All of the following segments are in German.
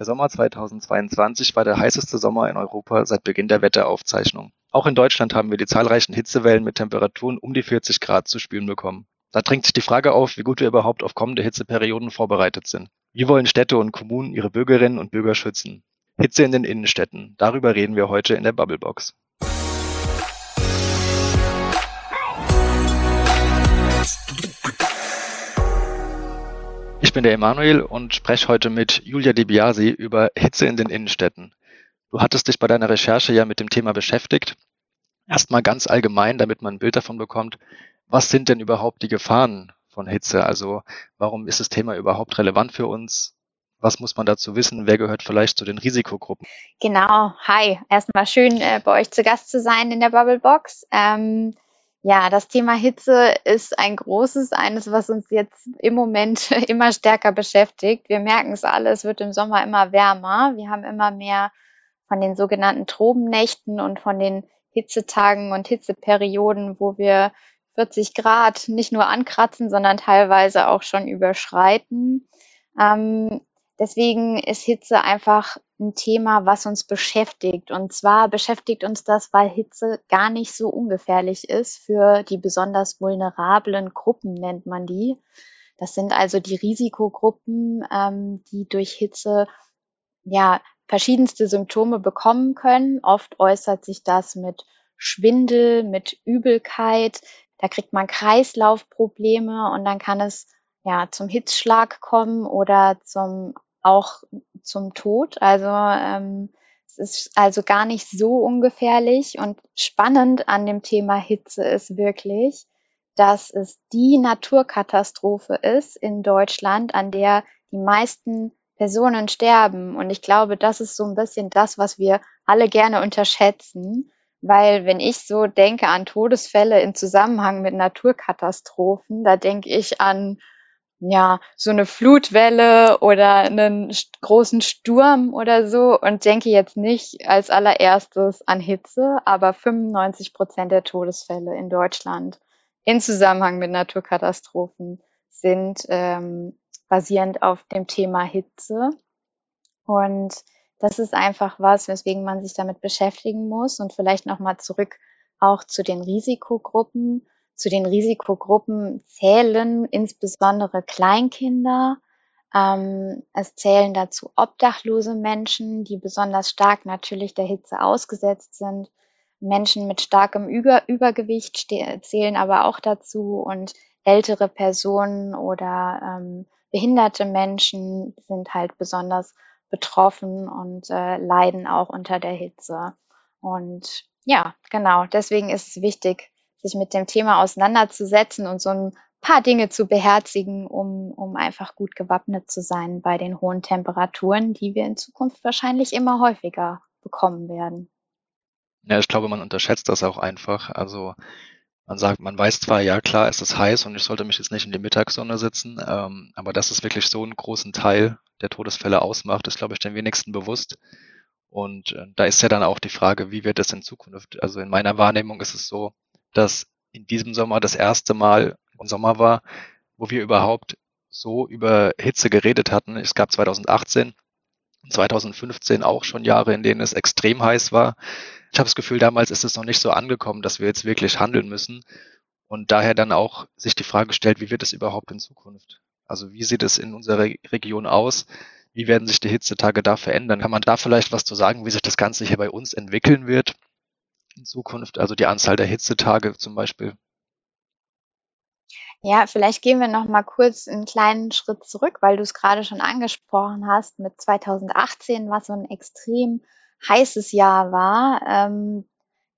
Der Sommer 2022 war der heißeste Sommer in Europa seit Beginn der Wetteraufzeichnung. Auch in Deutschland haben wir die zahlreichen Hitzewellen mit Temperaturen um die 40 Grad zu spüren bekommen. Da drängt sich die Frage auf, wie gut wir überhaupt auf kommende Hitzeperioden vorbereitet sind. Wie wollen Städte und Kommunen ihre Bürgerinnen und Bürger schützen? Hitze in den Innenstädten. Darüber reden wir heute in der Bubblebox. Ich bin der Emanuel und spreche heute mit Julia Di Biasi über Hitze in den Innenstädten. Du hattest dich bei deiner Recherche ja mit dem Thema beschäftigt. Erstmal ganz allgemein, damit man ein Bild davon bekommt, was sind denn überhaupt die Gefahren von Hitze? Also warum ist das Thema überhaupt relevant für uns? Was muss man dazu wissen? Wer gehört vielleicht zu den Risikogruppen? Genau. Hi. Erstmal schön, äh, bei euch zu Gast zu sein in der Bubblebox. Ähm, ja, das Thema Hitze ist ein großes, eines, was uns jetzt im Moment immer stärker beschäftigt. Wir merken es alle, es wird im Sommer immer wärmer. Wir haben immer mehr von den sogenannten Trobennächten und von den Hitzetagen und Hitzeperioden, wo wir 40 Grad nicht nur ankratzen, sondern teilweise auch schon überschreiten. Ähm, Deswegen ist Hitze einfach ein Thema, was uns beschäftigt. Und zwar beschäftigt uns das, weil Hitze gar nicht so ungefährlich ist für die besonders vulnerablen Gruppen, nennt man die. Das sind also die Risikogruppen, ähm, die durch Hitze ja verschiedenste Symptome bekommen können. Oft äußert sich das mit Schwindel, mit Übelkeit. Da kriegt man Kreislaufprobleme und dann kann es ja zum Hitzschlag kommen oder zum auch zum Tod. Also ähm, es ist also gar nicht so ungefährlich und spannend an dem Thema Hitze ist wirklich, dass es die Naturkatastrophe ist in Deutschland, an der die meisten Personen sterben. Und ich glaube, das ist so ein bisschen das, was wir alle gerne unterschätzen. Weil wenn ich so denke an Todesfälle in Zusammenhang mit Naturkatastrophen, da denke ich an ja, so eine Flutwelle oder einen großen Sturm oder so. Und denke jetzt nicht als allererstes an Hitze, aber 95 Prozent der Todesfälle in Deutschland in Zusammenhang mit Naturkatastrophen sind ähm, basierend auf dem Thema Hitze. Und das ist einfach was, weswegen man sich damit beschäftigen muss. Und vielleicht nochmal zurück auch zu den Risikogruppen zu den Risikogruppen zählen insbesondere Kleinkinder. Ähm, es zählen dazu obdachlose Menschen, die besonders stark natürlich der Hitze ausgesetzt sind. Menschen mit starkem Über Übergewicht zählen aber auch dazu und ältere Personen oder ähm, behinderte Menschen sind halt besonders betroffen und äh, leiden auch unter der Hitze. Und ja, genau, deswegen ist es wichtig, sich mit dem Thema auseinanderzusetzen und so ein paar Dinge zu beherzigen, um, um einfach gut gewappnet zu sein bei den hohen Temperaturen, die wir in Zukunft wahrscheinlich immer häufiger bekommen werden. Ja, ich glaube, man unterschätzt das auch einfach. Also man sagt, man weiß zwar, ja klar, es ist heiß und ich sollte mich jetzt nicht in die Mittagssonne sitzen, ähm, aber dass es wirklich so einen großen Teil der Todesfälle ausmacht, ist, glaube ich, den wenigsten bewusst. Und äh, da ist ja dann auch die Frage, wie wird es in Zukunft? Also in meiner Wahrnehmung ist es so, dass in diesem Sommer das erste Mal ein Sommer war, wo wir überhaupt so über Hitze geredet hatten. Es gab 2018 und 2015 auch schon Jahre, in denen es extrem heiß war. Ich habe das Gefühl, damals ist es noch nicht so angekommen, dass wir jetzt wirklich handeln müssen. Und daher dann auch sich die Frage stellt, wie wird es überhaupt in Zukunft? Also wie sieht es in unserer Region aus? Wie werden sich die Hitzetage da verändern? Kann man da vielleicht was zu sagen, wie sich das Ganze hier bei uns entwickeln wird? In Zukunft, also die Anzahl der Hitzetage zum Beispiel? Ja, vielleicht gehen wir noch mal kurz einen kleinen Schritt zurück, weil du es gerade schon angesprochen hast mit 2018, was so ein extrem heißes Jahr war. Ähm,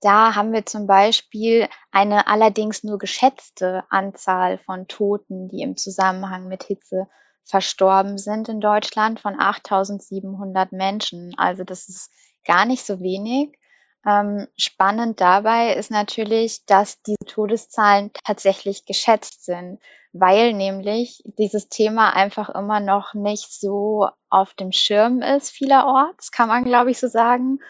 da haben wir zum Beispiel eine allerdings nur geschätzte Anzahl von Toten, die im Zusammenhang mit Hitze verstorben sind in Deutschland von 8700 Menschen. Also das ist gar nicht so wenig. Ähm, spannend dabei ist natürlich, dass die Todeszahlen tatsächlich geschätzt sind, weil nämlich dieses Thema einfach immer noch nicht so auf dem Schirm ist vielerorts, kann man glaube ich so sagen.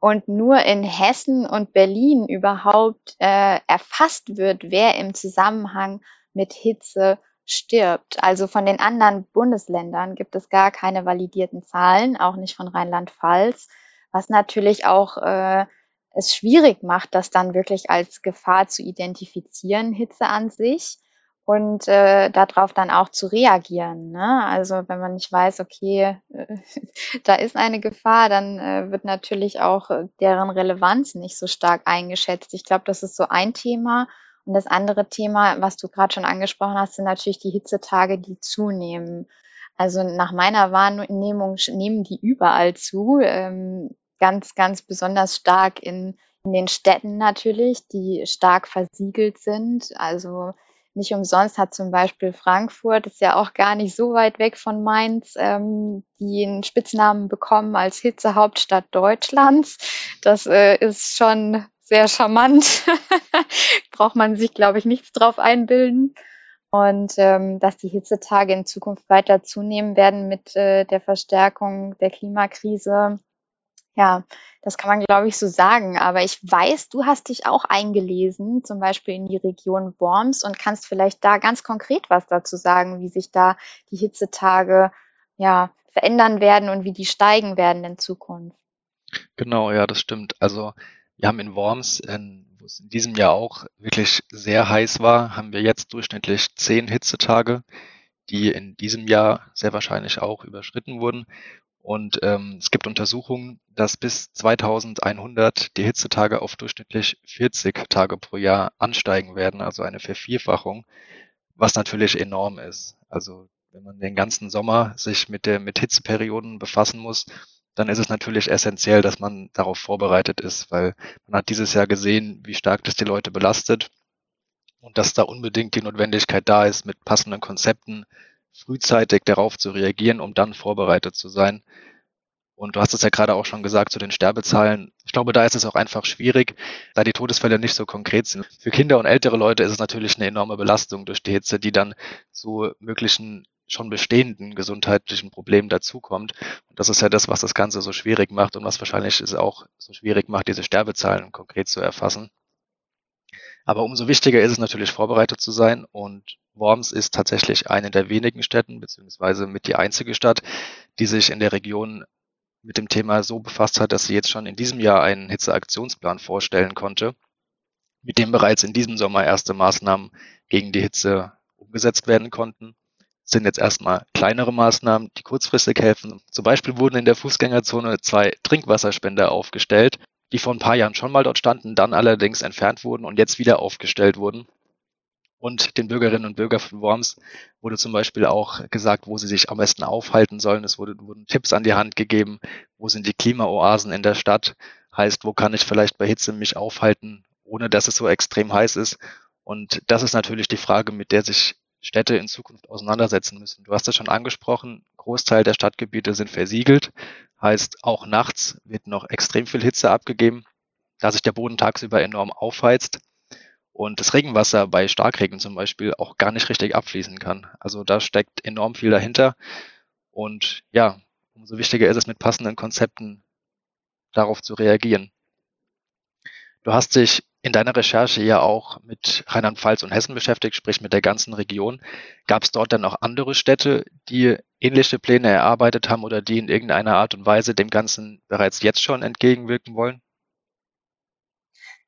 Und nur in Hessen und Berlin überhaupt äh, erfasst wird, wer im Zusammenhang mit Hitze stirbt. Also von den anderen Bundesländern gibt es gar keine validierten Zahlen, auch nicht von Rheinland-Pfalz, was natürlich auch äh, es schwierig macht, das dann wirklich als Gefahr zu identifizieren, Hitze an sich und äh, darauf dann auch zu reagieren. Ne? Also wenn man nicht weiß, okay, äh, da ist eine Gefahr, dann äh, wird natürlich auch deren Relevanz nicht so stark eingeschätzt. Ich glaube, das ist so ein Thema. Und das andere Thema, was du gerade schon angesprochen hast, sind natürlich die Hitzetage, die zunehmen. Also nach meiner Wahrnehmung nehmen die überall zu. Ähm, ganz, ganz besonders stark in, in den Städten natürlich, die stark versiegelt sind. Also nicht umsonst hat zum Beispiel Frankfurt, ist ja auch gar nicht so weit weg von Mainz, ähm, die Spitznamen bekommen als Hitzehauptstadt Deutschlands. Das äh, ist schon sehr charmant. Braucht man sich, glaube ich, nichts drauf einbilden. Und ähm, dass die Hitzetage in Zukunft weiter zunehmen werden mit äh, der Verstärkung der Klimakrise, ja, das kann man, glaube ich, so sagen. Aber ich weiß, du hast dich auch eingelesen, zum Beispiel in die Region Worms und kannst vielleicht da ganz konkret was dazu sagen, wie sich da die Hitzetage ja, verändern werden und wie die steigen werden in Zukunft. Genau, ja, das stimmt. Also wir haben in Worms, wo es in diesem Jahr auch wirklich sehr heiß war, haben wir jetzt durchschnittlich zehn Hitzetage, die in diesem Jahr sehr wahrscheinlich auch überschritten wurden. Und ähm, es gibt Untersuchungen, dass bis 2100 die Hitzetage auf durchschnittlich 40 Tage pro Jahr ansteigen werden, also eine Vervierfachung, was natürlich enorm ist. Also wenn man den ganzen Sommer sich mit der mit Hitzeperioden befassen muss, dann ist es natürlich essentiell, dass man darauf vorbereitet ist, weil man hat dieses Jahr gesehen, wie stark das die Leute belastet und dass da unbedingt die Notwendigkeit da ist, mit passenden Konzepten frühzeitig darauf zu reagieren, um dann vorbereitet zu sein. Und du hast es ja gerade auch schon gesagt zu den Sterbezahlen. Ich glaube, da ist es auch einfach schwierig, da die Todesfälle nicht so konkret sind. Für Kinder und ältere Leute ist es natürlich eine enorme Belastung durch die Hitze, die dann zu möglichen schon bestehenden gesundheitlichen Problemen dazukommt. Und das ist ja das, was das Ganze so schwierig macht und was wahrscheinlich es auch so schwierig macht, diese Sterbezahlen konkret zu erfassen. Aber umso wichtiger ist es natürlich, vorbereitet zu sein. Und Worms ist tatsächlich eine der wenigen Städten, beziehungsweise mit die einzige Stadt, die sich in der Region mit dem Thema so befasst hat, dass sie jetzt schon in diesem Jahr einen Hitzeaktionsplan vorstellen konnte, mit dem bereits in diesem Sommer erste Maßnahmen gegen die Hitze umgesetzt werden konnten. Das sind jetzt erstmal kleinere Maßnahmen, die kurzfristig helfen. Zum Beispiel wurden in der Fußgängerzone zwei Trinkwasserspender aufgestellt, die vor ein paar Jahren schon mal dort standen, dann allerdings entfernt wurden und jetzt wieder aufgestellt wurden. Und den Bürgerinnen und Bürgern von Worms wurde zum Beispiel auch gesagt, wo sie sich am besten aufhalten sollen. Es wurde, wurden Tipps an die Hand gegeben, wo sind die Klimaoasen in der Stadt, heißt, wo kann ich vielleicht bei Hitze mich aufhalten, ohne dass es so extrem heiß ist. Und das ist natürlich die Frage, mit der sich Städte in Zukunft auseinandersetzen müssen. Du hast es schon angesprochen, Großteil der Stadtgebiete sind versiegelt, heißt auch nachts wird noch extrem viel Hitze abgegeben, da sich der Boden tagsüber enorm aufheizt und das Regenwasser bei Starkregen zum Beispiel auch gar nicht richtig abfließen kann. Also da steckt enorm viel dahinter und ja, umso wichtiger ist es mit passenden Konzepten darauf zu reagieren. Du hast dich in deiner Recherche ja auch mit Rheinland-Pfalz und Hessen beschäftigt, sprich mit der ganzen Region. Gab es dort dann auch andere Städte, die ähnliche Pläne erarbeitet haben oder die in irgendeiner Art und Weise dem Ganzen bereits jetzt schon entgegenwirken wollen?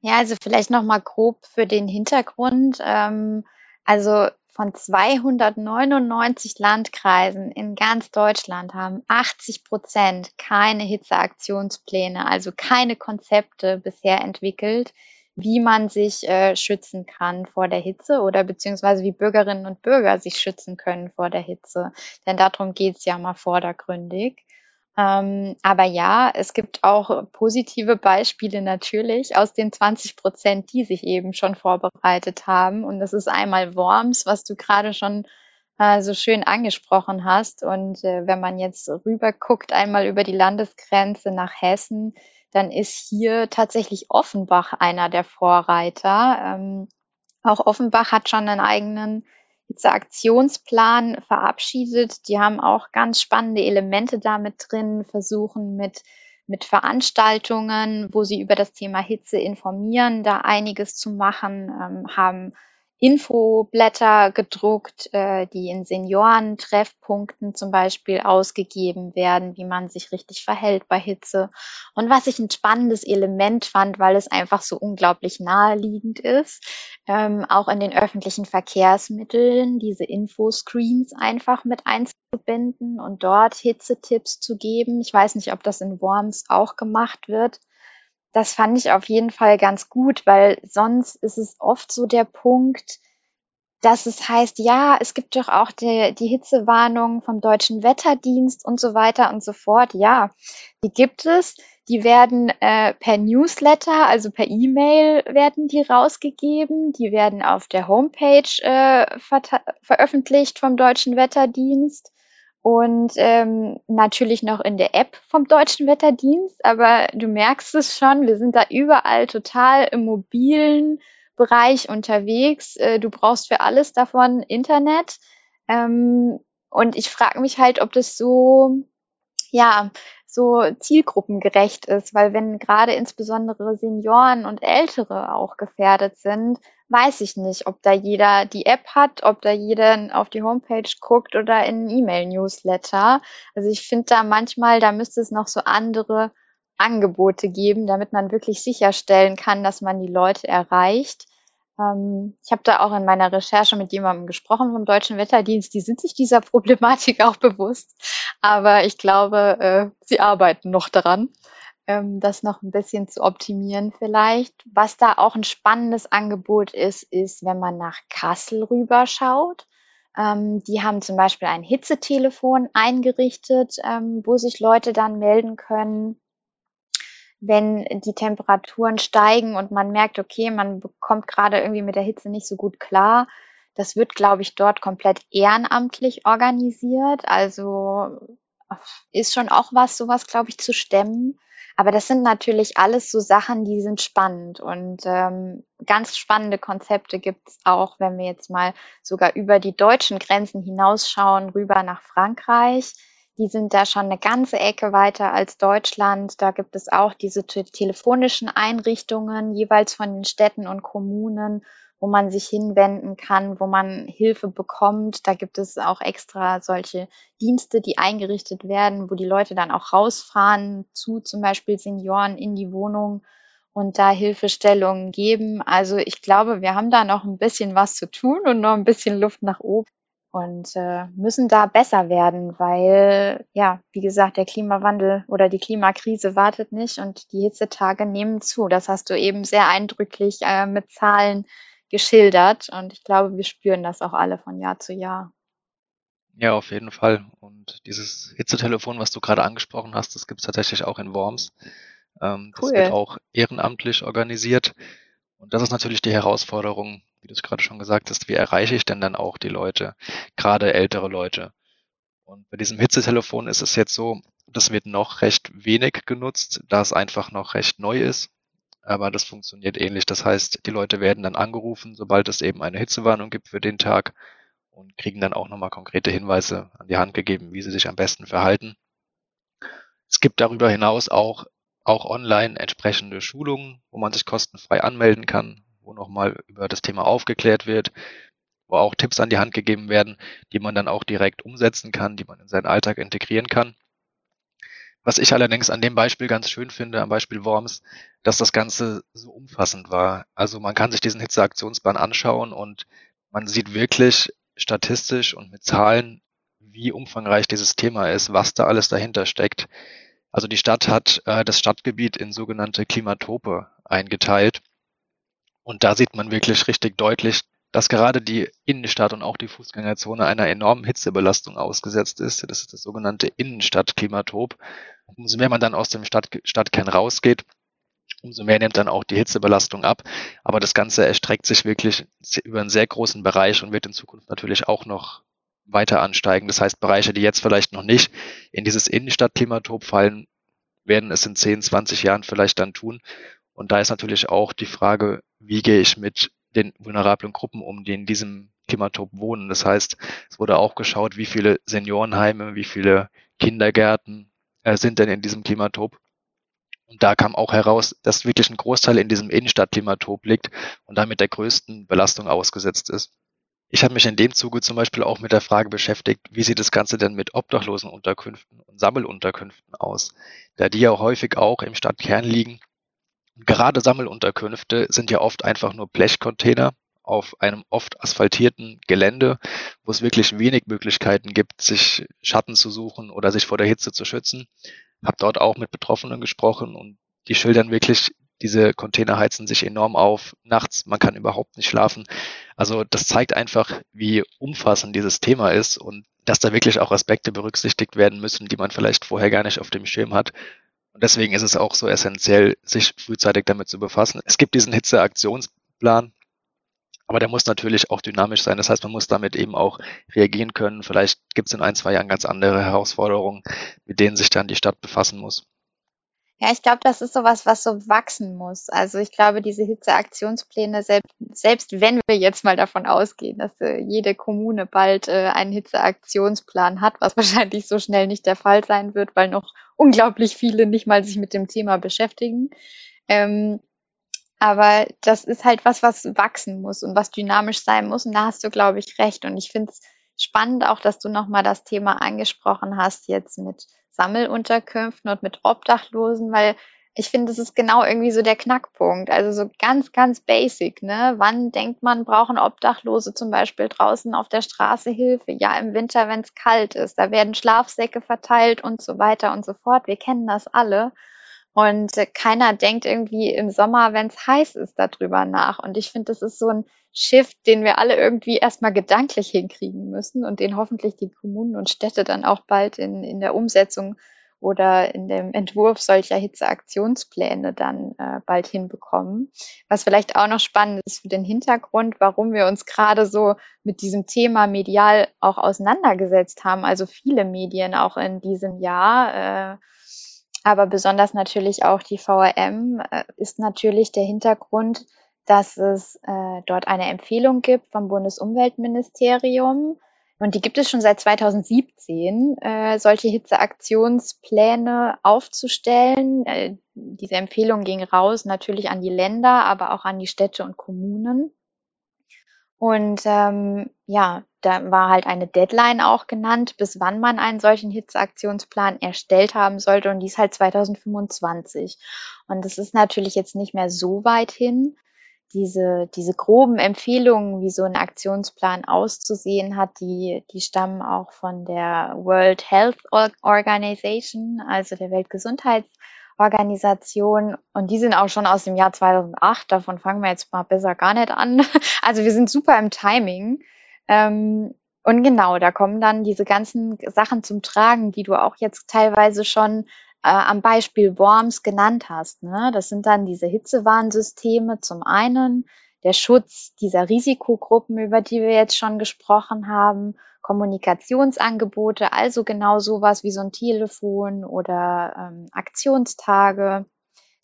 Ja, also vielleicht noch mal grob für den Hintergrund. Ähm, also von 299 Landkreisen in ganz Deutschland haben 80 Prozent keine Hitzeaktionspläne, also keine Konzepte bisher entwickelt, wie man sich äh, schützen kann vor der Hitze oder beziehungsweise wie Bürgerinnen und Bürger sich schützen können vor der Hitze. Denn darum geht's ja mal vordergründig. Ähm, aber ja, es gibt auch positive Beispiele natürlich aus den 20 Prozent, die sich eben schon vorbereitet haben. Und das ist einmal Worms, was du gerade schon äh, so schön angesprochen hast. Und äh, wenn man jetzt rüber guckt, einmal über die Landesgrenze nach Hessen, dann ist hier tatsächlich Offenbach einer der Vorreiter. Ähm, auch Offenbach hat schon einen eigenen Hitze-Aktionsplan verabschiedet. Die haben auch ganz spannende Elemente damit drin, versuchen mit, mit Veranstaltungen, wo sie über das Thema Hitze informieren, da einiges zu machen, ähm, haben Infoblätter gedruckt, äh, die in Seniorentreffpunkten zum Beispiel ausgegeben werden, wie man sich richtig verhält bei Hitze. Und was ich ein spannendes Element fand, weil es einfach so unglaublich naheliegend ist, ähm, auch in den öffentlichen Verkehrsmitteln diese Infoscreens einfach mit einzubinden und dort Hitzetipps zu geben. Ich weiß nicht, ob das in Worms auch gemacht wird das fand ich auf jeden Fall ganz gut, weil sonst ist es oft so der Punkt, dass es heißt, ja, es gibt doch auch die, die Hitzewarnung vom deutschen Wetterdienst und so weiter und so fort. Ja, die gibt es. Die werden äh, per Newsletter, also per E-Mail werden die rausgegeben. Die werden auf der Homepage äh, veröffentlicht vom deutschen Wetterdienst und ähm, natürlich noch in der App vom Deutschen Wetterdienst. Aber du merkst es schon, wir sind da überall total im mobilen Bereich unterwegs. Äh, du brauchst für alles davon Internet. Ähm, und ich frage mich halt, ob das so, ja, so zielgruppengerecht ist, weil wenn gerade insbesondere Senioren und Ältere auch gefährdet sind, weiß ich nicht, ob da jeder die App hat, ob da jeder auf die Homepage guckt oder in E-Mail-Newsletter. Also ich finde da manchmal, da müsste es noch so andere Angebote geben, damit man wirklich sicherstellen kann, dass man die Leute erreicht. Ähm, ich habe da auch in meiner Recherche mit jemandem gesprochen vom Deutschen Wetterdienst. Die sind sich dieser Problematik auch bewusst. Aber ich glaube, äh, sie arbeiten noch daran ähm, das noch ein bisschen zu optimieren vielleicht. Was da auch ein spannendes Angebot ist, ist, wenn man nach Kassel rüberschaut. Ähm, die haben zum Beispiel ein Hitzetelefon eingerichtet, ähm, wo sich Leute dann melden können, wenn die Temperaturen steigen und man merkt, okay, man bekommt gerade irgendwie mit der Hitze nicht so gut klar. Das wird, glaube ich, dort komplett ehrenamtlich organisiert. Also ist schon auch was, sowas, glaube ich, zu stemmen. Aber das sind natürlich alles so Sachen, die sind spannend und ähm, ganz spannende Konzepte gibt's auch, wenn wir jetzt mal sogar über die deutschen Grenzen hinausschauen, rüber nach Frankreich. Die sind da schon eine ganze Ecke weiter als Deutschland. Da gibt es auch diese te telefonischen Einrichtungen jeweils von den Städten und Kommunen, wo man sich hinwenden kann, wo man Hilfe bekommt. Da gibt es auch extra solche Dienste, die eingerichtet werden, wo die Leute dann auch rausfahren zu zum Beispiel Senioren in die Wohnung und da Hilfestellungen geben. Also ich glaube, wir haben da noch ein bisschen was zu tun und noch ein bisschen Luft nach oben und äh, müssen da besser werden, weil ja, wie gesagt, der Klimawandel oder die Klimakrise wartet nicht und die Hitzetage nehmen zu. Das hast du eben sehr eindrücklich äh, mit Zahlen geschildert und ich glaube, wir spüren das auch alle von Jahr zu Jahr. Ja, auf jeden Fall. Und dieses Hitzetelefon, was du gerade angesprochen hast, das gibt es tatsächlich auch in Worms. Ähm, cool. Das wird auch ehrenamtlich organisiert. Und das ist natürlich die Herausforderung, wie du es gerade schon gesagt hast, wie erreiche ich denn dann auch die Leute, gerade ältere Leute. Und bei diesem Hitzetelefon ist es jetzt so, das wird noch recht wenig genutzt, da es einfach noch recht neu ist aber das funktioniert ähnlich. Das heißt, die Leute werden dann angerufen, sobald es eben eine Hitzewarnung gibt für den Tag und kriegen dann auch nochmal konkrete Hinweise an die Hand gegeben, wie sie sich am besten verhalten. Es gibt darüber hinaus auch, auch online entsprechende Schulungen, wo man sich kostenfrei anmelden kann, wo nochmal über das Thema aufgeklärt wird, wo auch Tipps an die Hand gegeben werden, die man dann auch direkt umsetzen kann, die man in seinen Alltag integrieren kann. Was ich allerdings an dem Beispiel ganz schön finde, am Beispiel Worms, dass das Ganze so umfassend war. Also man kann sich diesen Hitzeaktionsplan anschauen und man sieht wirklich statistisch und mit Zahlen, wie umfangreich dieses Thema ist, was da alles dahinter steckt. Also die Stadt hat äh, das Stadtgebiet in sogenannte Klimatope eingeteilt. Und da sieht man wirklich richtig deutlich, dass gerade die Innenstadt und auch die Fußgängerzone einer enormen Hitzebelastung ausgesetzt ist. Das ist das sogenannte Innenstadtklimatop. Umso mehr man dann aus dem Stadt, Stadtkern rausgeht, umso mehr nimmt dann auch die Hitzebelastung ab. Aber das Ganze erstreckt sich wirklich über einen sehr großen Bereich und wird in Zukunft natürlich auch noch weiter ansteigen. Das heißt, Bereiche, die jetzt vielleicht noch nicht in dieses Innenstadtklimatop fallen, werden es in 10, 20 Jahren vielleicht dann tun. Und da ist natürlich auch die Frage, wie gehe ich mit den vulnerablen Gruppen um, die in diesem Klimatop wohnen. Das heißt, es wurde auch geschaut, wie viele Seniorenheime, wie viele Kindergärten, äh, sind denn in diesem Klimatop. Und da kam auch heraus, dass wirklich ein Großteil in diesem Innenstadtklimatop liegt und damit der größten Belastung ausgesetzt ist. Ich habe mich in dem Zuge zum Beispiel auch mit der Frage beschäftigt, wie sieht das Ganze denn mit Obdachlosenunterkünften und Sammelunterkünften aus, da die ja häufig auch im Stadtkern liegen. Gerade Sammelunterkünfte sind ja oft einfach nur Blechcontainer auf einem oft asphaltierten Gelände, wo es wirklich wenig Möglichkeiten gibt, sich Schatten zu suchen oder sich vor der Hitze zu schützen. Hab dort auch mit Betroffenen gesprochen und die schildern wirklich, diese Container heizen sich enorm auf nachts, man kann überhaupt nicht schlafen. Also das zeigt einfach, wie umfassend dieses Thema ist und dass da wirklich auch Aspekte berücksichtigt werden müssen, die man vielleicht vorher gar nicht auf dem Schirm hat. Und deswegen ist es auch so essentiell, sich frühzeitig damit zu befassen. Es gibt diesen Hitzeaktionsplan, aber der muss natürlich auch dynamisch sein. Das heißt, man muss damit eben auch reagieren können. Vielleicht gibt es in ein, zwei Jahren ganz andere Herausforderungen, mit denen sich dann die Stadt befassen muss. Ja, ich glaube, das ist sowas, was so wachsen muss. Also ich glaube, diese Hitzeaktionspläne, selbst, selbst wenn wir jetzt mal davon ausgehen, dass äh, jede Kommune bald äh, einen Hitzeaktionsplan hat, was wahrscheinlich so schnell nicht der Fall sein wird, weil noch unglaublich viele nicht mal sich mit dem Thema beschäftigen. Ähm, aber das ist halt was, was wachsen muss und was dynamisch sein muss. Und da hast du, glaube ich, recht. Und ich finde es spannend auch, dass du nochmal das Thema angesprochen hast jetzt mit Sammelunterkünften und mit Obdachlosen, weil ich finde, das ist genau irgendwie so der Knackpunkt. Also so ganz, ganz basic, ne? Wann denkt man, brauchen Obdachlose zum Beispiel draußen auf der Straße Hilfe? Ja, im Winter, wenn es kalt ist. Da werden Schlafsäcke verteilt und so weiter und so fort. Wir kennen das alle. Und keiner denkt irgendwie im Sommer, wenn es heiß ist, darüber nach. Und ich finde, das ist so ein Shift, den wir alle irgendwie erstmal gedanklich hinkriegen müssen und den hoffentlich die Kommunen und Städte dann auch bald in, in der Umsetzung oder in dem Entwurf solcher Hitzeaktionspläne dann äh, bald hinbekommen. Was vielleicht auch noch spannend ist für den Hintergrund, warum wir uns gerade so mit diesem Thema medial auch auseinandergesetzt haben. Also viele Medien auch in diesem Jahr. Äh, aber besonders natürlich auch die VRM äh, ist natürlich der Hintergrund, dass es äh, dort eine Empfehlung gibt vom Bundesumweltministerium. Und die gibt es schon seit 2017, äh, solche Hitzeaktionspläne aufzustellen. Äh, diese Empfehlung ging raus natürlich an die Länder, aber auch an die Städte und Kommunen. Und ähm, ja, da war halt eine Deadline auch genannt, bis wann man einen solchen Hitzeaktionsplan erstellt haben sollte. Und die ist halt 2025. Und das ist natürlich jetzt nicht mehr so weit hin. Diese, diese groben Empfehlungen, wie so ein Aktionsplan auszusehen hat, die, die stammen auch von der World Health Organization, also der Weltgesundheits Organisation und die sind auch schon aus dem Jahr 2008. Davon fangen wir jetzt mal besser gar nicht an. Also wir sind super im Timing. Ähm, und genau, da kommen dann diese ganzen Sachen zum Tragen, die du auch jetzt teilweise schon äh, am Beispiel Worms genannt hast. Ne? Das sind dann diese Hitzewarnsysteme zum einen, der Schutz dieser Risikogruppen, über die wir jetzt schon gesprochen haben, Kommunikationsangebote, also genau sowas wie so ein Telefon oder ähm, Aktionstage.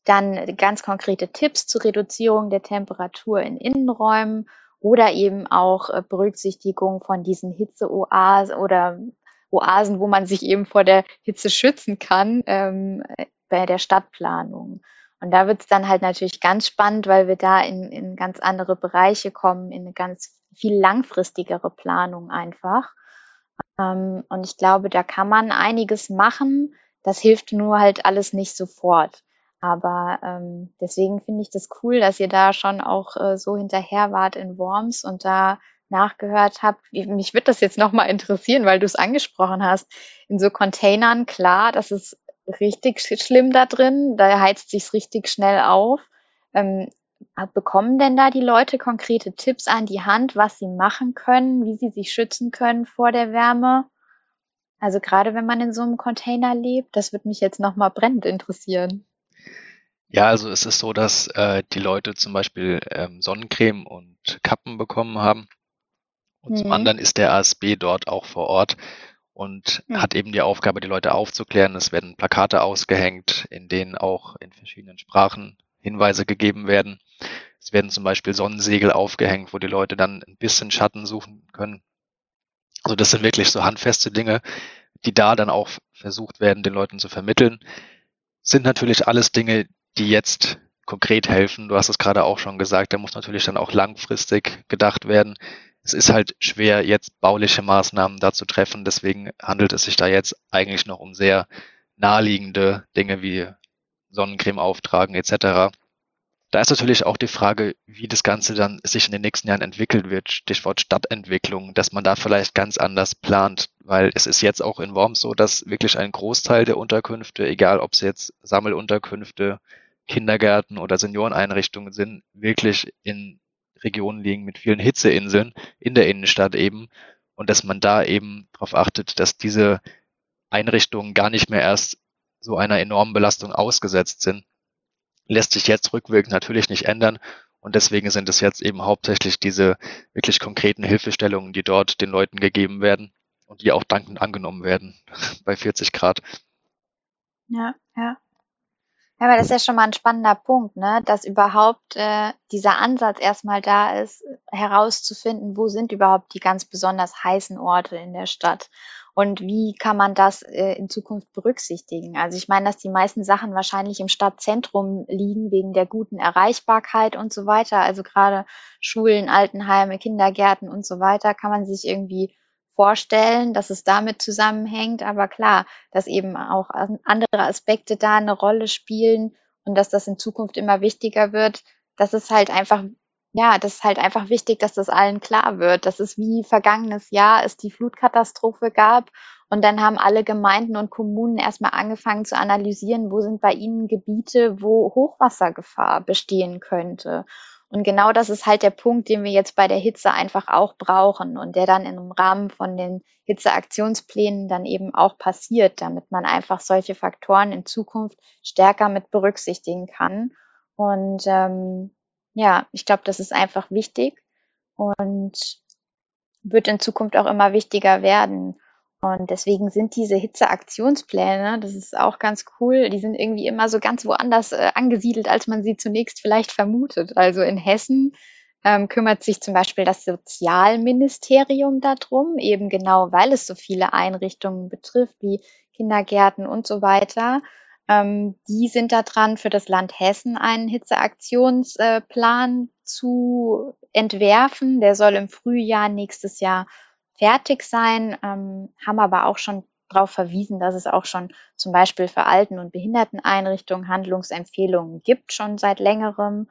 Dann ganz konkrete Tipps zur Reduzierung der Temperatur in Innenräumen oder eben auch äh, Berücksichtigung von diesen Hitzeoasen oder Oasen, wo man sich eben vor der Hitze schützen kann ähm, bei der Stadtplanung. Und da wird es dann halt natürlich ganz spannend, weil wir da in, in ganz andere Bereiche kommen, in eine ganz viel langfristigere Planung einfach. Ähm, und ich glaube, da kann man einiges machen. Das hilft nur halt alles nicht sofort. Aber ähm, deswegen finde ich das cool, dass ihr da schon auch äh, so hinterher wart in Worms und da nachgehört habt. Mich wird das jetzt nochmal interessieren, weil du es angesprochen hast. In so Containern, klar, das ist richtig schlimm da drin. Da heizt sich's richtig schnell auf. Ähm, bekommen denn da die Leute konkrete Tipps an die Hand, was sie machen können, wie sie sich schützen können vor der Wärme? Also gerade wenn man in so einem Container lebt, das wird mich jetzt nochmal brennend interessieren. Ja, also es ist so, dass äh, die Leute zum Beispiel ähm, Sonnencreme und Kappen bekommen haben. Und mhm. zum anderen ist der ASB dort auch vor Ort und mhm. hat eben die Aufgabe, die Leute aufzuklären. Es werden Plakate ausgehängt, in denen auch in verschiedenen Sprachen Hinweise gegeben werden. Es werden zum Beispiel Sonnensegel aufgehängt, wo die Leute dann ein bisschen Schatten suchen können. Also das sind wirklich so handfeste Dinge, die da dann auch versucht werden, den Leuten zu vermitteln. sind natürlich alles Dinge, die jetzt konkret helfen. Du hast es gerade auch schon gesagt, da muss natürlich dann auch langfristig gedacht werden. Es ist halt schwer, jetzt bauliche Maßnahmen da zu treffen. Deswegen handelt es sich da jetzt eigentlich noch um sehr naheliegende Dinge wie Sonnencreme auftragen etc. Da ist natürlich auch die Frage, wie das Ganze dann sich in den nächsten Jahren entwickelt wird. Stichwort Stadtentwicklung, dass man da vielleicht ganz anders plant, weil es ist jetzt auch in Worms so, dass wirklich ein Großteil der Unterkünfte, egal ob es jetzt Sammelunterkünfte, Kindergärten oder Senioreneinrichtungen sind, wirklich in Regionen liegen mit vielen Hitzeinseln in der Innenstadt eben und dass man da eben darauf achtet, dass diese Einrichtungen gar nicht mehr erst so einer enormen Belastung ausgesetzt sind lässt sich jetzt rückwirkend natürlich nicht ändern. Und deswegen sind es jetzt eben hauptsächlich diese wirklich konkreten Hilfestellungen, die dort den Leuten gegeben werden und die auch dankend angenommen werden bei 40 Grad. Ja, ja. Ja, aber das ist ja schon mal ein spannender Punkt, ne? dass überhaupt äh, dieser Ansatz erstmal da ist, herauszufinden, wo sind überhaupt die ganz besonders heißen Orte in der Stadt und wie kann man das äh, in Zukunft berücksichtigen? Also ich meine, dass die meisten Sachen wahrscheinlich im Stadtzentrum liegen wegen der guten Erreichbarkeit und so weiter. Also gerade Schulen, Altenheime, Kindergärten und so weiter kann man sich irgendwie vorstellen, dass es damit zusammenhängt. Aber klar, dass eben auch andere Aspekte da eine Rolle spielen und dass das in Zukunft immer wichtiger wird, das ist halt einfach ja, das ist halt einfach wichtig, dass das allen klar wird. Das ist wie vergangenes Jahr es die Flutkatastrophe gab und dann haben alle Gemeinden und Kommunen erstmal angefangen zu analysieren, wo sind bei ihnen Gebiete, wo Hochwassergefahr bestehen könnte. Und genau das ist halt der Punkt, den wir jetzt bei der Hitze einfach auch brauchen und der dann im Rahmen von den Hitzeaktionsplänen dann eben auch passiert, damit man einfach solche Faktoren in Zukunft stärker mit berücksichtigen kann. Und ähm, ja, ich glaube, das ist einfach wichtig und wird in Zukunft auch immer wichtiger werden. Und deswegen sind diese Hitzeaktionspläne, das ist auch ganz cool, die sind irgendwie immer so ganz woanders äh, angesiedelt, als man sie zunächst vielleicht vermutet. Also in Hessen ähm, kümmert sich zum Beispiel das Sozialministerium darum, eben genau weil es so viele Einrichtungen betrifft, wie Kindergärten und so weiter. Ähm, die sind da dran, für das Land Hessen einen Hitzeaktionsplan zu entwerfen. Der soll im Frühjahr nächstes Jahr fertig sein, ähm, haben aber auch schon darauf verwiesen, dass es auch schon zum Beispiel für Alten- und Behinderteneinrichtungen Handlungsempfehlungen gibt, schon seit längerem.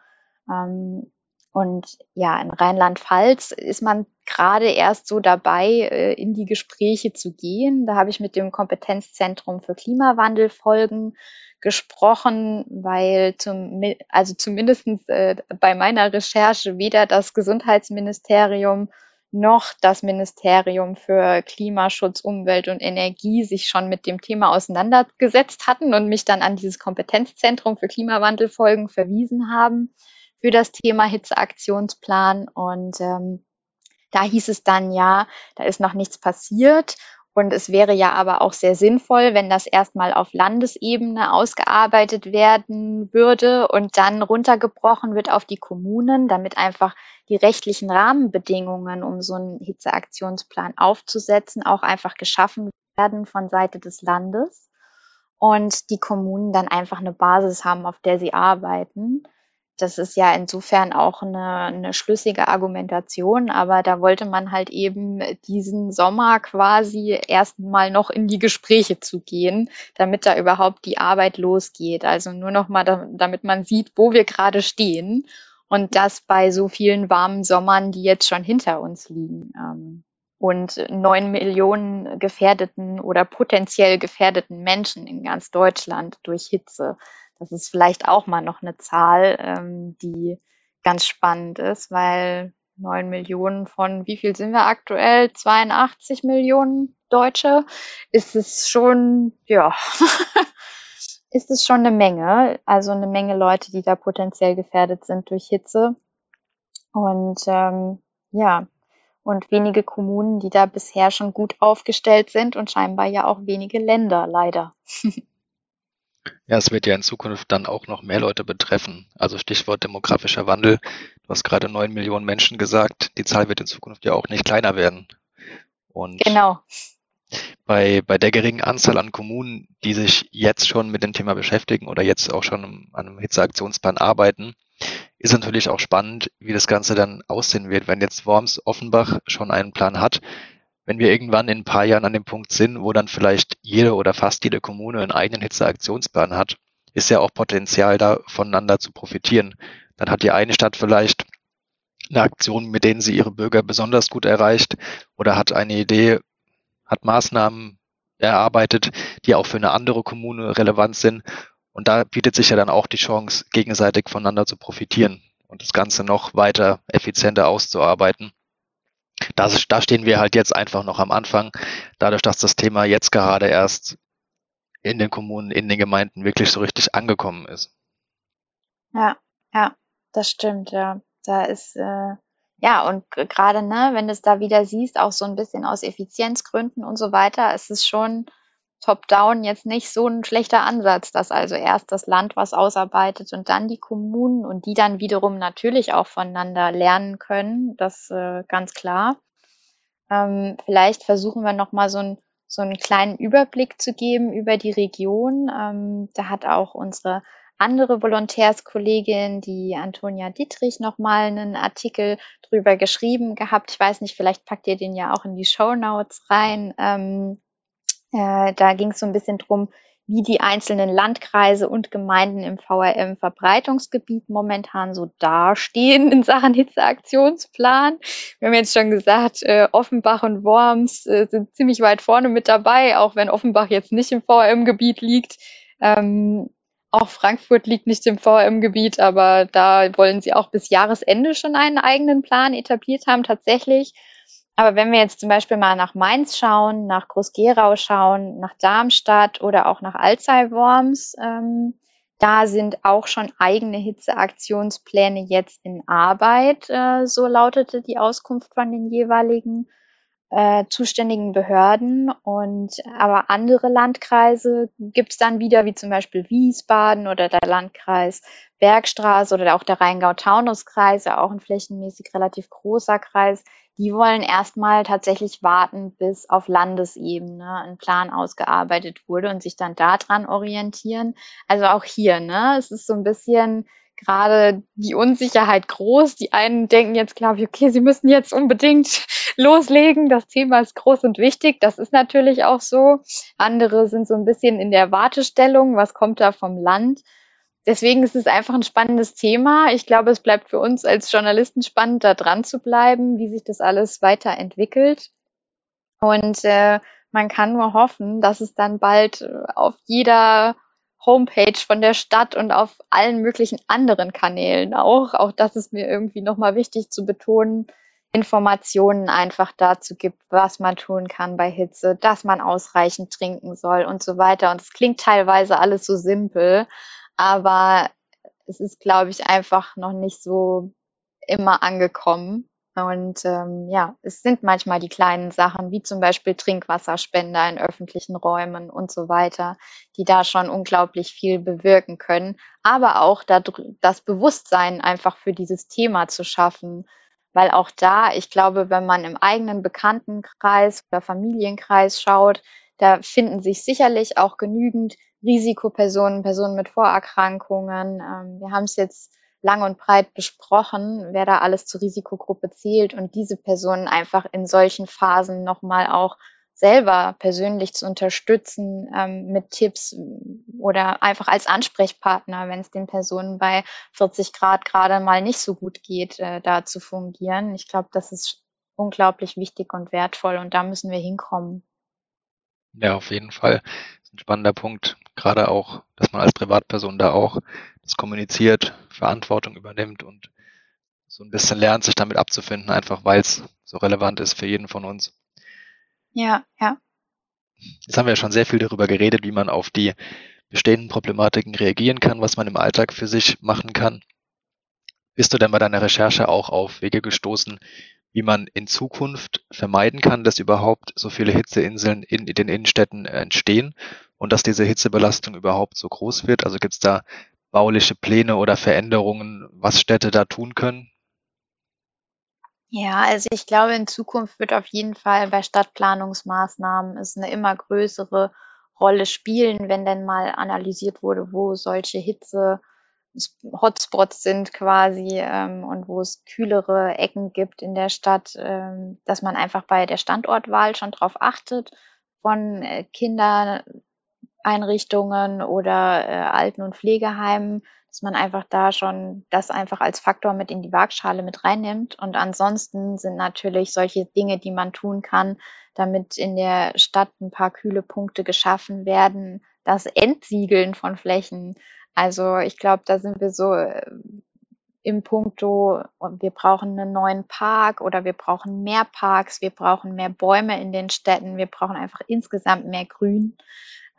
Ähm, und ja, in Rheinland-Pfalz ist man gerade erst so dabei, äh, in die Gespräche zu gehen. Da habe ich mit dem Kompetenzzentrum für Klimawandelfolgen gesprochen, weil zum, also zumindestens äh, bei meiner Recherche weder das Gesundheitsministerium noch das Ministerium für Klimaschutz, Umwelt und Energie sich schon mit dem Thema auseinandergesetzt hatten und mich dann an dieses Kompetenzzentrum für Klimawandelfolgen verwiesen haben für das Thema Hitzeaktionsplan. Und ähm, da hieß es dann, ja, da ist noch nichts passiert. Und es wäre ja aber auch sehr sinnvoll, wenn das erstmal auf Landesebene ausgearbeitet werden würde und dann runtergebrochen wird auf die Kommunen, damit einfach die rechtlichen Rahmenbedingungen, um so einen Hitzeaktionsplan aufzusetzen, auch einfach geschaffen werden von Seite des Landes und die Kommunen dann einfach eine Basis haben, auf der sie arbeiten das ist ja insofern auch eine, eine schlüssige Argumentation, aber da wollte man halt eben diesen Sommer quasi erstmal noch in die Gespräche zu gehen, damit da überhaupt die Arbeit losgeht. Also nur noch mal, damit man sieht, wo wir gerade stehen und das bei so vielen warmen Sommern, die jetzt schon hinter uns liegen. Ähm, und neun Millionen gefährdeten oder potenziell gefährdeten Menschen in ganz Deutschland durch Hitze. Das ist vielleicht auch mal noch eine Zahl, ähm, die ganz spannend ist, weil neun Millionen von wie viel sind wir aktuell? 82 Millionen Deutsche. Ist es schon, ja, ist es schon eine Menge. Also eine Menge Leute, die da potenziell gefährdet sind durch Hitze. Und ähm, ja, und wenige Kommunen, die da bisher schon gut aufgestellt sind und scheinbar ja auch wenige Länder, leider. Ja, es wird ja in Zukunft dann auch noch mehr Leute betreffen. Also Stichwort demografischer Wandel. Du hast gerade neun Millionen Menschen gesagt. Die Zahl wird in Zukunft ja auch nicht kleiner werden. Und genau. bei, bei der geringen Anzahl an Kommunen, die sich jetzt schon mit dem Thema beschäftigen oder jetzt auch schon an einem Hitzeaktionsplan arbeiten, ist natürlich auch spannend, wie das Ganze dann aussehen wird, wenn jetzt Worms Offenbach schon einen Plan hat. Wenn wir irgendwann in ein paar Jahren an dem Punkt sind, wo dann vielleicht jede oder fast jede Kommune einen eigenen Hitzeaktionsplan hat, ist ja auch Potenzial da, voneinander zu profitieren. Dann hat die eine Stadt vielleicht eine Aktion, mit denen sie ihre Bürger besonders gut erreicht oder hat eine Idee, hat Maßnahmen erarbeitet, die auch für eine andere Kommune relevant sind. Und da bietet sich ja dann auch die Chance, gegenseitig voneinander zu profitieren und das Ganze noch weiter effizienter auszuarbeiten. Da, da stehen wir halt jetzt einfach noch am Anfang, dadurch, dass das Thema jetzt gerade erst in den Kommunen, in den Gemeinden wirklich so richtig angekommen ist. Ja, ja, das stimmt, ja. Da ist, äh, ja, und gerade, ne, wenn du es da wieder siehst, auch so ein bisschen aus Effizienzgründen und so weiter, ist es schon top-down jetzt nicht so ein schlechter Ansatz, dass also erst das Land was ausarbeitet und dann die Kommunen und die dann wiederum natürlich auch voneinander lernen können, das äh, ganz klar. Ähm, vielleicht versuchen wir noch mal so ein so einen kleinen Überblick zu geben über die Region. Ähm, da hat auch unsere andere Volontärskollegin, die Antonia Dietrich, nochmal einen Artikel drüber geschrieben gehabt. Ich weiß nicht, vielleicht packt ihr den ja auch in die Show Notes rein. Ähm, äh, da ging es so ein bisschen drum, wie die einzelnen Landkreise und Gemeinden im VRM-Verbreitungsgebiet momentan so dastehen in Sachen Hitzeaktionsplan. Wir haben jetzt schon gesagt, äh, Offenbach und Worms äh, sind ziemlich weit vorne mit dabei, auch wenn Offenbach jetzt nicht im VRM-Gebiet liegt. Ähm, auch Frankfurt liegt nicht im VRM-Gebiet, aber da wollen sie auch bis Jahresende schon einen eigenen Plan etabliert haben, tatsächlich. Aber wenn wir jetzt zum Beispiel mal nach Mainz schauen, nach Groß-Gerau schauen, nach Darmstadt oder auch nach Alzey-Worms, ähm, da sind auch schon eigene Hitzeaktionspläne jetzt in Arbeit, äh, so lautete die Auskunft von den jeweiligen äh, zuständigen Behörden. Und aber andere Landkreise gibt es dann wieder, wie zum Beispiel Wiesbaden oder der Landkreis Bergstraße oder auch der Rheingau-Taunus-Kreis, ja auch ein flächenmäßig relativ großer Kreis, die wollen erstmal tatsächlich warten, bis auf Landesebene ein Plan ausgearbeitet wurde und sich dann daran orientieren. Also auch hier, ne, es ist so ein bisschen gerade die Unsicherheit groß. Die einen denken jetzt, glaube ich, okay, sie müssen jetzt unbedingt loslegen. Das Thema ist groß und wichtig. Das ist natürlich auch so. Andere sind so ein bisschen in der Wartestellung. Was kommt da vom Land? Deswegen ist es einfach ein spannendes Thema. Ich glaube, es bleibt für uns als Journalisten spannend, da dran zu bleiben, wie sich das alles weiterentwickelt. Und äh, man kann nur hoffen, dass es dann bald äh, auf jeder Homepage von der Stadt und auf allen möglichen anderen Kanälen auch, auch das ist mir irgendwie nochmal wichtig zu betonen, Informationen einfach dazu gibt, was man tun kann bei Hitze, dass man ausreichend trinken soll und so weiter. Und es klingt teilweise alles so simpel, aber es ist, glaube ich, einfach noch nicht so immer angekommen. Und ähm, ja, es sind manchmal die kleinen Sachen, wie zum Beispiel Trinkwasserspender in öffentlichen Räumen und so weiter, die da schon unglaublich viel bewirken können. Aber auch das Bewusstsein einfach für dieses Thema zu schaffen. Weil auch da, ich glaube, wenn man im eigenen Bekanntenkreis oder Familienkreis schaut, da finden sich sicherlich auch genügend Risikopersonen, Personen mit Vorerkrankungen. Ähm, wir haben es jetzt lang und breit besprochen, wer da alles zur Risikogruppe zählt und diese Personen einfach in solchen Phasen nochmal auch selber persönlich zu unterstützen ähm, mit Tipps oder einfach als Ansprechpartner, wenn es den Personen bei 40 Grad gerade mal nicht so gut geht, äh, da zu fungieren. Ich glaube, das ist unglaublich wichtig und wertvoll und da müssen wir hinkommen. Ja, auf jeden Fall. Das ist ein spannender Punkt. Gerade auch, dass man als Privatperson da auch das kommuniziert, Verantwortung übernimmt und so ein bisschen lernt, sich damit abzufinden, einfach weil es so relevant ist für jeden von uns. Ja, ja. Jetzt haben wir ja schon sehr viel darüber geredet, wie man auf die bestehenden Problematiken reagieren kann, was man im Alltag für sich machen kann. Bist du denn bei deiner Recherche auch auf Wege gestoßen, wie man in Zukunft vermeiden kann, dass überhaupt so viele Hitzeinseln in den Innenstädten entstehen und dass diese Hitzebelastung überhaupt so groß wird? Also gibt es da bauliche Pläne oder Veränderungen, was Städte da tun können? Ja, also ich glaube, in Zukunft wird auf jeden Fall bei Stadtplanungsmaßnahmen es eine immer größere Rolle spielen, wenn denn mal analysiert wurde, wo solche Hitze Hotspots sind quasi ähm, und wo es kühlere Ecken gibt in der Stadt, ähm, dass man einfach bei der Standortwahl schon drauf achtet von äh, Kindereinrichtungen oder äh, Alten- und Pflegeheimen, dass man einfach da schon das einfach als Faktor mit in die Waagschale mit reinnimmt. Und ansonsten sind natürlich solche Dinge, die man tun kann, damit in der Stadt ein paar kühle Punkte geschaffen werden, das Entsiegeln von Flächen. Also ich glaube, da sind wir so äh, im Punkto, wir brauchen einen neuen Park oder wir brauchen mehr Parks, wir brauchen mehr Bäume in den Städten, wir brauchen einfach insgesamt mehr Grün.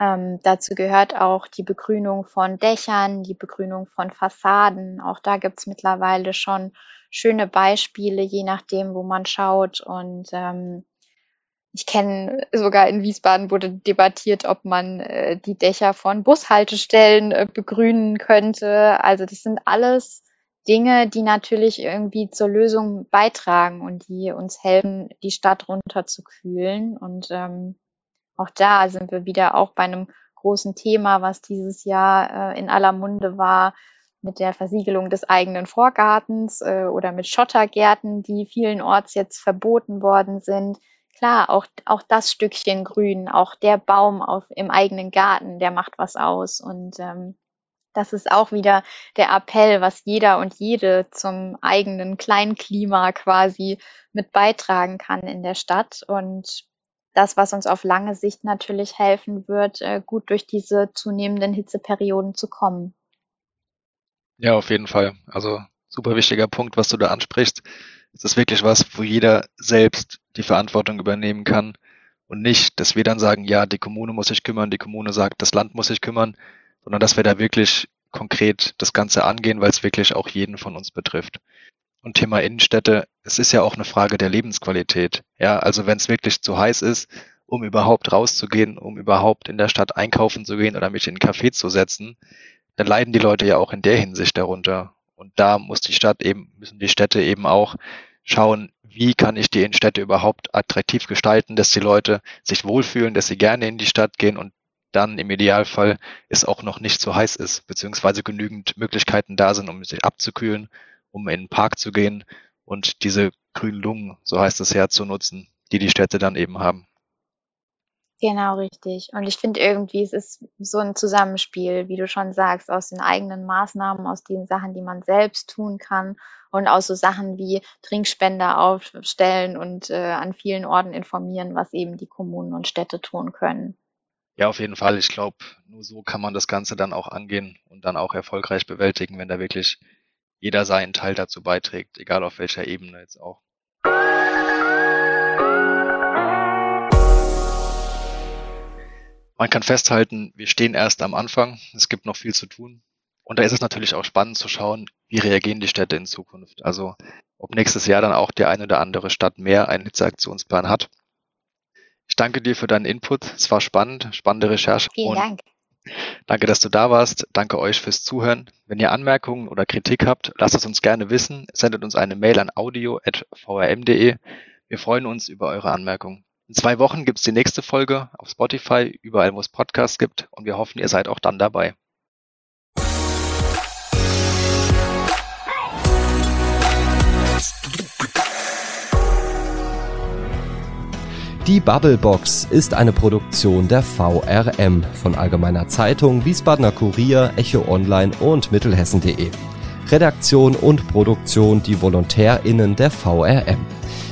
Ähm, dazu gehört auch die Begrünung von Dächern, die Begrünung von Fassaden. Auch da gibt's mittlerweile schon schöne Beispiele, je nachdem, wo man schaut. Und ähm, ich kenne sogar in Wiesbaden wurde debattiert, ob man äh, die Dächer von Bushaltestellen äh, begrünen könnte. Also das sind alles Dinge, die natürlich irgendwie zur Lösung beitragen und die uns helfen, die Stadt runterzukühlen. Und ähm, auch da sind wir wieder auch bei einem großen Thema, was dieses Jahr äh, in aller Munde war, mit der Versiegelung des eigenen Vorgartens äh, oder mit Schottergärten, die vielenorts jetzt verboten worden sind. Klar, auch, auch das Stückchen Grün, auch der Baum auf, im eigenen Garten, der macht was aus. Und ähm, das ist auch wieder der Appell, was jeder und jede zum eigenen Kleinklima quasi mit beitragen kann in der Stadt. Und das, was uns auf lange Sicht natürlich helfen wird, äh, gut durch diese zunehmenden Hitzeperioden zu kommen. Ja, auf jeden Fall. Also super wichtiger Punkt, was du da ansprichst. Es ist wirklich was, wo jeder selbst die Verantwortung übernehmen kann und nicht, dass wir dann sagen, ja, die Kommune muss sich kümmern, die Kommune sagt, das Land muss sich kümmern, sondern dass wir da wirklich konkret das Ganze angehen, weil es wirklich auch jeden von uns betrifft. Und Thema Innenstädte, es ist ja auch eine Frage der Lebensqualität. Ja, also wenn es wirklich zu heiß ist, um überhaupt rauszugehen, um überhaupt in der Stadt einkaufen zu gehen oder mich in einen Café zu setzen, dann leiden die Leute ja auch in der Hinsicht darunter. Und da muss die Stadt eben, müssen die Städte eben auch schauen, wie kann ich die Innenstädte überhaupt attraktiv gestalten, dass die Leute sich wohlfühlen, dass sie gerne in die Stadt gehen und dann im Idealfall es auch noch nicht so heiß ist, beziehungsweise genügend Möglichkeiten da sind, um sich abzukühlen um in den Park zu gehen und diese grünen Lungen, so heißt es ja, zu nutzen, die die Städte dann eben haben. Genau, richtig. Und ich finde irgendwie, es ist so ein Zusammenspiel, wie du schon sagst, aus den eigenen Maßnahmen, aus den Sachen, die man selbst tun kann und aus so Sachen wie Trinkspender aufstellen und äh, an vielen Orten informieren, was eben die Kommunen und Städte tun können. Ja, auf jeden Fall. Ich glaube, nur so kann man das Ganze dann auch angehen und dann auch erfolgreich bewältigen, wenn da wirklich jeder seinen Teil dazu beiträgt, egal auf welcher Ebene jetzt auch. Man kann festhalten, wir stehen erst am Anfang, es gibt noch viel zu tun. Und da ist es natürlich auch spannend zu schauen, wie reagieren die Städte in Zukunft. Also ob nächstes Jahr dann auch die eine oder andere Stadt mehr einen Hitzeaktionsplan hat. Ich danke dir für deinen Input. Es war spannend, spannende Recherche. Vielen Dank. Danke, dass du da warst. Danke euch fürs Zuhören. Wenn ihr Anmerkungen oder Kritik habt, lasst es uns gerne wissen. Sendet uns eine Mail an audio.vrm.de. Wir freuen uns über eure Anmerkungen. In zwei Wochen gibt es die nächste Folge auf Spotify, überall wo es Podcasts gibt und wir hoffen, ihr seid auch dann dabei. Die Bubblebox ist eine Produktion der VRM von Allgemeiner Zeitung, Wiesbadener Kurier, Echo Online und Mittelhessen.de. Redaktion und Produktion die VolontärInnen der VRM.